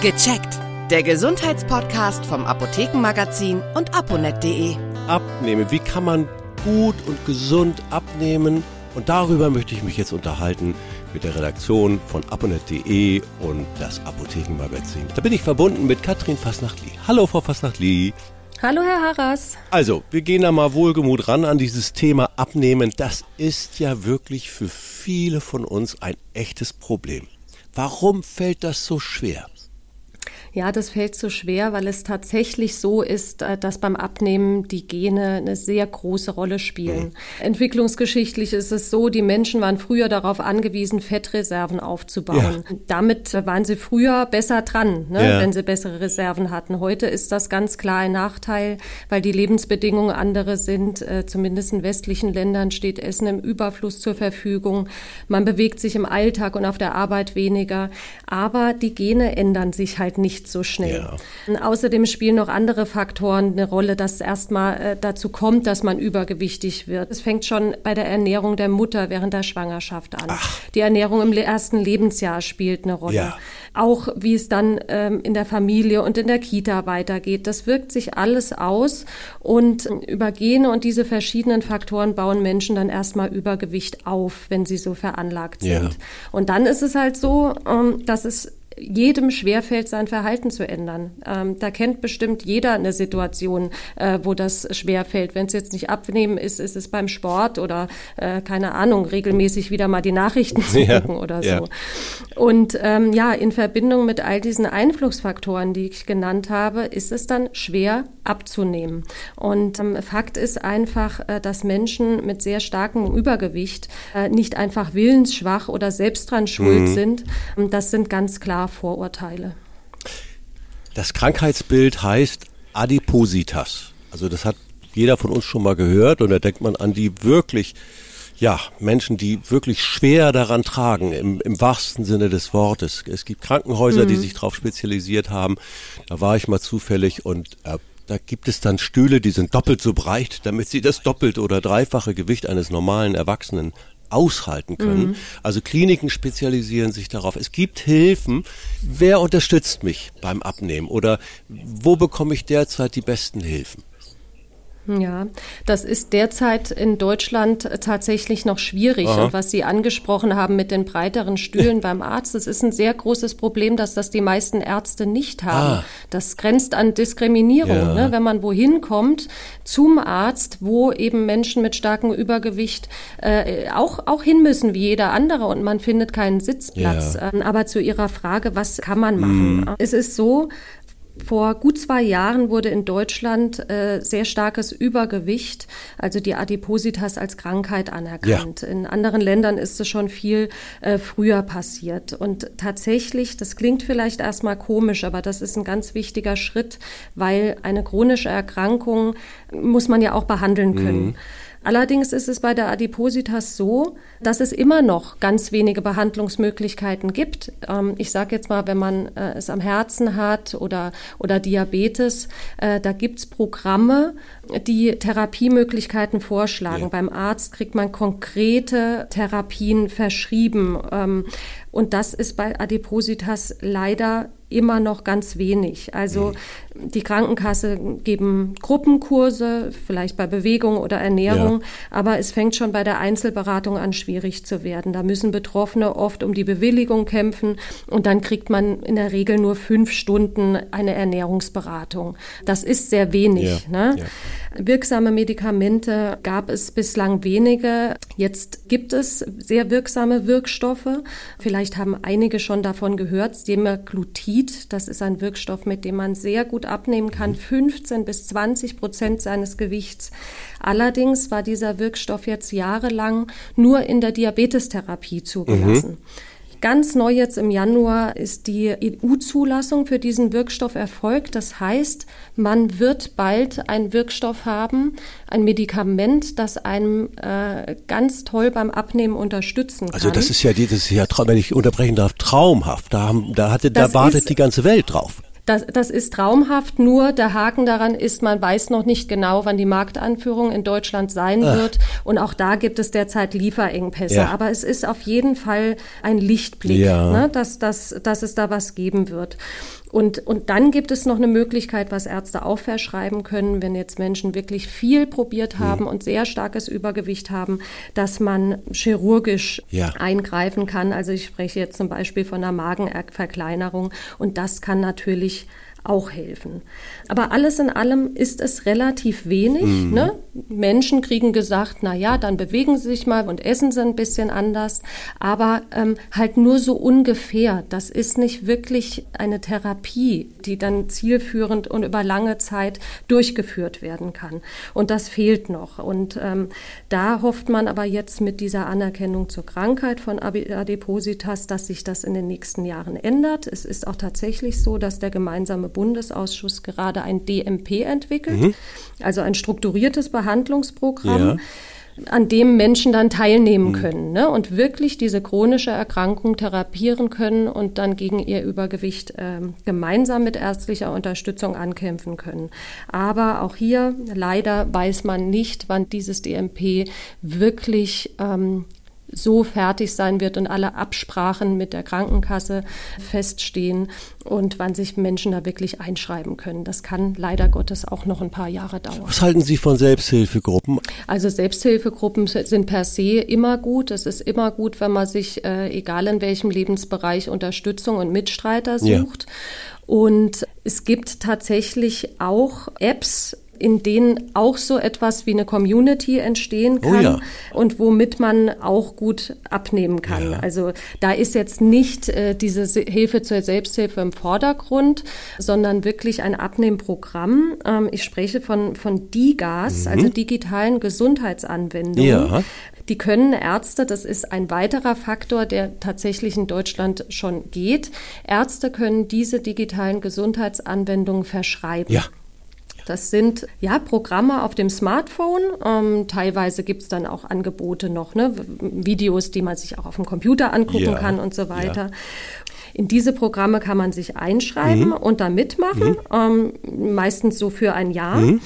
Gecheckt. Der Gesundheitspodcast vom Apothekenmagazin und aponet.de. Abnehmen. Wie kann man gut und gesund abnehmen? Und darüber möchte ich mich jetzt unterhalten mit der Redaktion von aponet.de und das Apothekenmagazin. Da bin ich verbunden mit Katrin Fasnachtli. Hallo, Frau Fasnachtli. Hallo, Herr Harras. Also, wir gehen da mal wohlgemut ran an dieses Thema Abnehmen. Das ist ja wirklich für viele von uns ein echtes Problem. Warum fällt das so schwer? Ja, das fällt so schwer, weil es tatsächlich so ist, äh, dass beim Abnehmen die Gene eine sehr große Rolle spielen. Mhm. Entwicklungsgeschichtlich ist es so, die Menschen waren früher darauf angewiesen, Fettreserven aufzubauen. Ja. Damit waren sie früher besser dran, ne, ja. wenn sie bessere Reserven hatten. Heute ist das ganz klar ein Nachteil, weil die Lebensbedingungen andere sind. Äh, zumindest in westlichen Ländern steht Essen im Überfluss zur Verfügung. Man bewegt sich im Alltag und auf der Arbeit weniger. Aber die Gene ändern sich halt nicht nicht so schnell. Ja. Außerdem spielen noch andere Faktoren eine Rolle, dass erstmal äh, dazu kommt, dass man übergewichtig wird. Es fängt schon bei der Ernährung der Mutter während der Schwangerschaft an. Ach. Die Ernährung im ersten Lebensjahr spielt eine Rolle. Ja. Auch wie es dann ähm, in der Familie und in der Kita weitergeht. Das wirkt sich alles aus und über Gene und diese verschiedenen Faktoren bauen Menschen dann erstmal Übergewicht auf, wenn sie so veranlagt sind. Ja. Und dann ist es halt so, ähm, dass es jedem schwerfällt, sein Verhalten zu ändern. Ähm, da kennt bestimmt jeder eine Situation, äh, wo das schwerfällt. Wenn es jetzt nicht abnehmen ist, ist es beim Sport oder äh, keine Ahnung, regelmäßig wieder mal die Nachrichten zu ja, gucken oder so. Und ähm, ja, in Verbindung mit all diesen Einflussfaktoren, die ich genannt habe, ist es dann schwer abzunehmen. Und ähm, Fakt ist einfach, äh, dass Menschen mit sehr starkem Übergewicht äh, nicht einfach willensschwach oder selbst dran schuld mhm. sind. Ähm, das sind ganz klar Vorurteile. Das Krankheitsbild heißt Adipositas. Also das hat jeder von uns schon mal gehört und da denkt man an die wirklich, ja, Menschen, die wirklich schwer daran tragen, im, im wahrsten Sinne des Wortes. Es gibt Krankenhäuser, mhm. die sich darauf spezialisiert haben. Da war ich mal zufällig und äh, da gibt es dann Stühle, die sind doppelt so breit, damit sie das doppelte oder dreifache Gewicht eines normalen Erwachsenen aushalten können. Mhm. Also Kliniken spezialisieren sich darauf. Es gibt Hilfen. Wer unterstützt mich beim Abnehmen oder wo bekomme ich derzeit die besten Hilfen? Ja, das ist derzeit in Deutschland tatsächlich noch schwierig. Aha. Und was Sie angesprochen haben mit den breiteren Stühlen beim Arzt, das ist ein sehr großes Problem, dass das die meisten Ärzte nicht haben. Ah. Das grenzt an Diskriminierung. Ja. Ne? Wenn man wohin kommt zum Arzt, wo eben Menschen mit starkem Übergewicht äh, auch, auch hin müssen wie jeder andere und man findet keinen Sitzplatz. Ja. Ähm, aber zu Ihrer Frage, was kann man machen? Mm. Es ist so, vor gut zwei Jahren wurde in Deutschland äh, sehr starkes Übergewicht, also die Adipositas als Krankheit anerkannt. Ja. In anderen Ländern ist es schon viel äh, früher passiert. Und tatsächlich, das klingt vielleicht erstmal komisch, aber das ist ein ganz wichtiger Schritt, weil eine chronische Erkrankung muss man ja auch behandeln können. Mhm. Allerdings ist es bei der Adipositas so, dass es immer noch ganz wenige Behandlungsmöglichkeiten gibt. Ähm, ich sage jetzt mal, wenn man äh, es am Herzen hat oder, oder Diabetes, äh, da gibt's Programme, die Therapiemöglichkeiten vorschlagen. Ja. Beim Arzt kriegt man konkrete Therapien verschrieben. Ähm, und das ist bei Adipositas leider immer noch ganz wenig. Also mhm. die Krankenkasse geben Gruppenkurse, vielleicht bei Bewegung oder Ernährung, ja. aber es fängt schon bei der Einzelberatung an schwierig zu werden. Da müssen Betroffene oft um die Bewilligung kämpfen und dann kriegt man in der Regel nur fünf Stunden eine Ernährungsberatung. Das ist sehr wenig. Ja. Ne? Ja. Wirksame Medikamente gab es bislang wenige. Jetzt gibt es sehr wirksame Wirkstoffe. Vielleicht haben einige schon davon gehört. Semaglutid, das ist ein Wirkstoff, mit dem man sehr gut abnehmen kann, 15 bis 20 Prozent seines Gewichts. Allerdings war dieser Wirkstoff jetzt jahrelang nur in der Diabetestherapie zugelassen. Mhm. Ganz neu jetzt im Januar ist die EU-Zulassung für diesen Wirkstoff erfolgt. Das heißt, man wird bald einen Wirkstoff haben, ein Medikament, das einem äh, ganz toll beim Abnehmen unterstützen kann. Also das ist ja, das ist ja, wenn ich unterbrechen darf, traumhaft. Da, haben, da, hatte, da wartet die ganze Welt drauf. Das, das ist traumhaft, nur der Haken daran ist, man weiß noch nicht genau, wann die Marktanführung in Deutschland sein Ach. wird. Und auch da gibt es derzeit Lieferengpässe. Ja. Aber es ist auf jeden Fall ein Lichtblick, ja. ne, dass, dass, dass es da was geben wird. Und, und dann gibt es noch eine Möglichkeit, was Ärzte auch verschreiben können, wenn jetzt Menschen wirklich viel probiert mhm. haben mhm. und sehr starkes Übergewicht haben, dass man chirurgisch ja. eingreifen kann. Also ich spreche jetzt zum Beispiel von einer Magenverkleinerung und das kann natürlich auch helfen. Aber alles in allem ist es relativ wenig. Mhm. Ne? Menschen kriegen gesagt, na ja, dann bewegen sie sich mal und essen sie ein bisschen anders, aber ähm, halt nur so ungefähr. Das ist nicht wirklich eine Therapie, die dann zielführend und über lange Zeit durchgeführt werden kann. Und das fehlt noch. Und ähm, da hofft man aber jetzt mit dieser Anerkennung zur Krankheit von Adipositas, dass sich das in den nächsten Jahren ändert. Es ist auch tatsächlich so, dass der gemeinsame Bundesausschuss gerade ein DMP entwickelt, mhm. also ein strukturiertes Behandlungsprogramm. Ja an dem Menschen dann teilnehmen mhm. können ne? und wirklich diese chronische Erkrankung therapieren können und dann gegen ihr Übergewicht äh, gemeinsam mit ärztlicher Unterstützung ankämpfen können. Aber auch hier leider weiß man nicht, wann dieses DMP wirklich ähm, so fertig sein wird und alle Absprachen mit der Krankenkasse feststehen und wann sich Menschen da wirklich einschreiben können. Das kann leider Gottes auch noch ein paar Jahre dauern. Was halten Sie von Selbsthilfegruppen? Also Selbsthilfegruppen sind per se immer gut. Es ist immer gut, wenn man sich, äh, egal in welchem Lebensbereich, Unterstützung und Mitstreiter sucht. Ja. Und es gibt tatsächlich auch Apps, in denen auch so etwas wie eine Community entstehen kann oh ja. und womit man auch gut abnehmen kann. Ja. Also da ist jetzt nicht äh, diese Hilfe zur Selbsthilfe im Vordergrund, sondern wirklich ein Abnehmprogramm. Ähm, ich spreche von, von DIGAS, mhm. also digitalen Gesundheitsanwendungen. Ja. Die können Ärzte, das ist ein weiterer Faktor, der tatsächlich in Deutschland schon geht. Ärzte können diese digitalen Gesundheitsanwendungen verschreiben. Ja. Das sind ja Programme auf dem Smartphone. Ähm, teilweise gibt es dann auch Angebote noch, ne? Videos, die man sich auch auf dem Computer angucken ja, kann und so weiter. Ja. In diese Programme kann man sich einschreiben mhm. und da mitmachen, mhm. ähm, meistens so für ein Jahr. Mhm.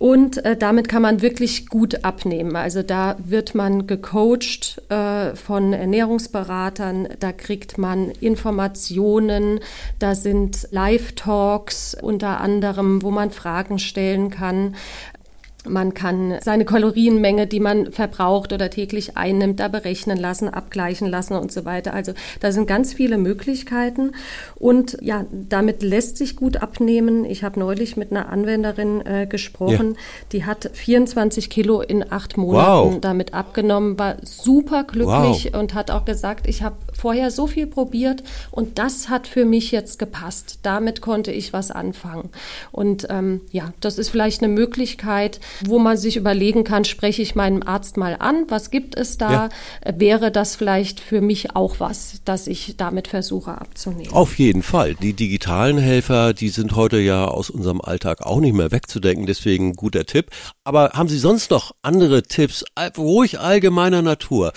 Und äh, damit kann man wirklich gut abnehmen. Also da wird man gecoacht äh, von Ernährungsberatern, da kriegt man Informationen, da sind Live-Talks unter anderem, wo man Fragen stellen kann. Man kann seine Kalorienmenge, die man verbraucht oder täglich einnimmt, da berechnen lassen, abgleichen lassen und so weiter. Also da sind ganz viele Möglichkeiten und ja, damit lässt sich gut abnehmen. Ich habe neulich mit einer Anwenderin äh, gesprochen, ja. die hat 24 Kilo in acht Monaten wow. damit abgenommen, war super glücklich wow. und hat auch gesagt, ich habe vorher so viel probiert und das hat für mich jetzt gepasst. Damit konnte ich was anfangen. Und ähm, ja, das ist vielleicht eine Möglichkeit, wo man sich überlegen kann, spreche ich meinem Arzt mal an, was gibt es da? Ja. Wäre das vielleicht für mich auch was, dass ich damit versuche abzunehmen? Auf jeden Fall. Die digitalen Helfer, die sind heute ja aus unserem Alltag auch nicht mehr wegzudenken, deswegen guter Tipp. Aber haben Sie sonst noch andere Tipps, ruhig allgemeiner Natur?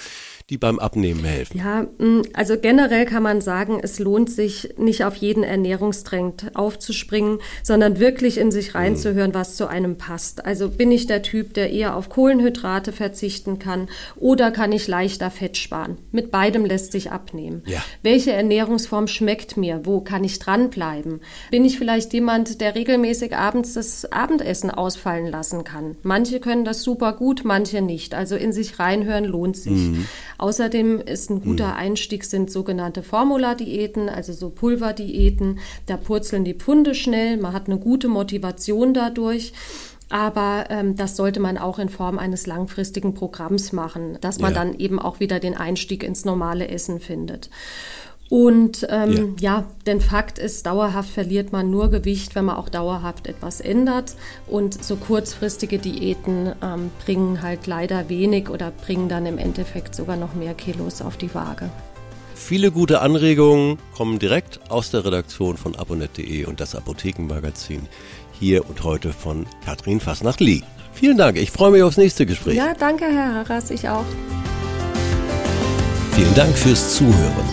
Die beim Abnehmen helfen? Ja, mm, also generell kann man sagen, es lohnt sich nicht auf jeden Ernährungstrend aufzuspringen, sondern wirklich in sich reinzuhören, was zu einem passt. Also bin ich der Typ, der eher auf Kohlenhydrate verzichten kann oder kann ich leichter Fett sparen? Mit beidem lässt sich abnehmen. Ja. Welche Ernährungsform schmeckt mir? Wo kann ich dranbleiben? Bin ich vielleicht jemand, der regelmäßig abends das Abendessen ausfallen lassen kann? Manche können das super gut, manche nicht. Also in sich reinhören lohnt sich. Mhm. Außerdem ist ein guter mhm. Einstieg sind sogenannte Formula-Diäten, also so Pulverdiäten. Da purzeln die Pfunde schnell, man hat eine gute Motivation dadurch. Aber ähm, das sollte man auch in Form eines langfristigen Programms machen, dass man ja. dann eben auch wieder den Einstieg ins normale Essen findet. Und ähm, ja. ja, denn Fakt ist, dauerhaft verliert man nur Gewicht, wenn man auch dauerhaft etwas ändert. Und so kurzfristige Diäten ähm, bringen halt leider wenig oder bringen dann im Endeffekt sogar noch mehr Kilos auf die Waage. Viele gute Anregungen kommen direkt aus der Redaktion von abonnet.de und das Apothekenmagazin hier und heute von Katrin Fasnacht-Lee. Vielen Dank, ich freue mich aufs nächste Gespräch. Ja, danke, Herr Harras, ich auch. Vielen Dank fürs Zuhören.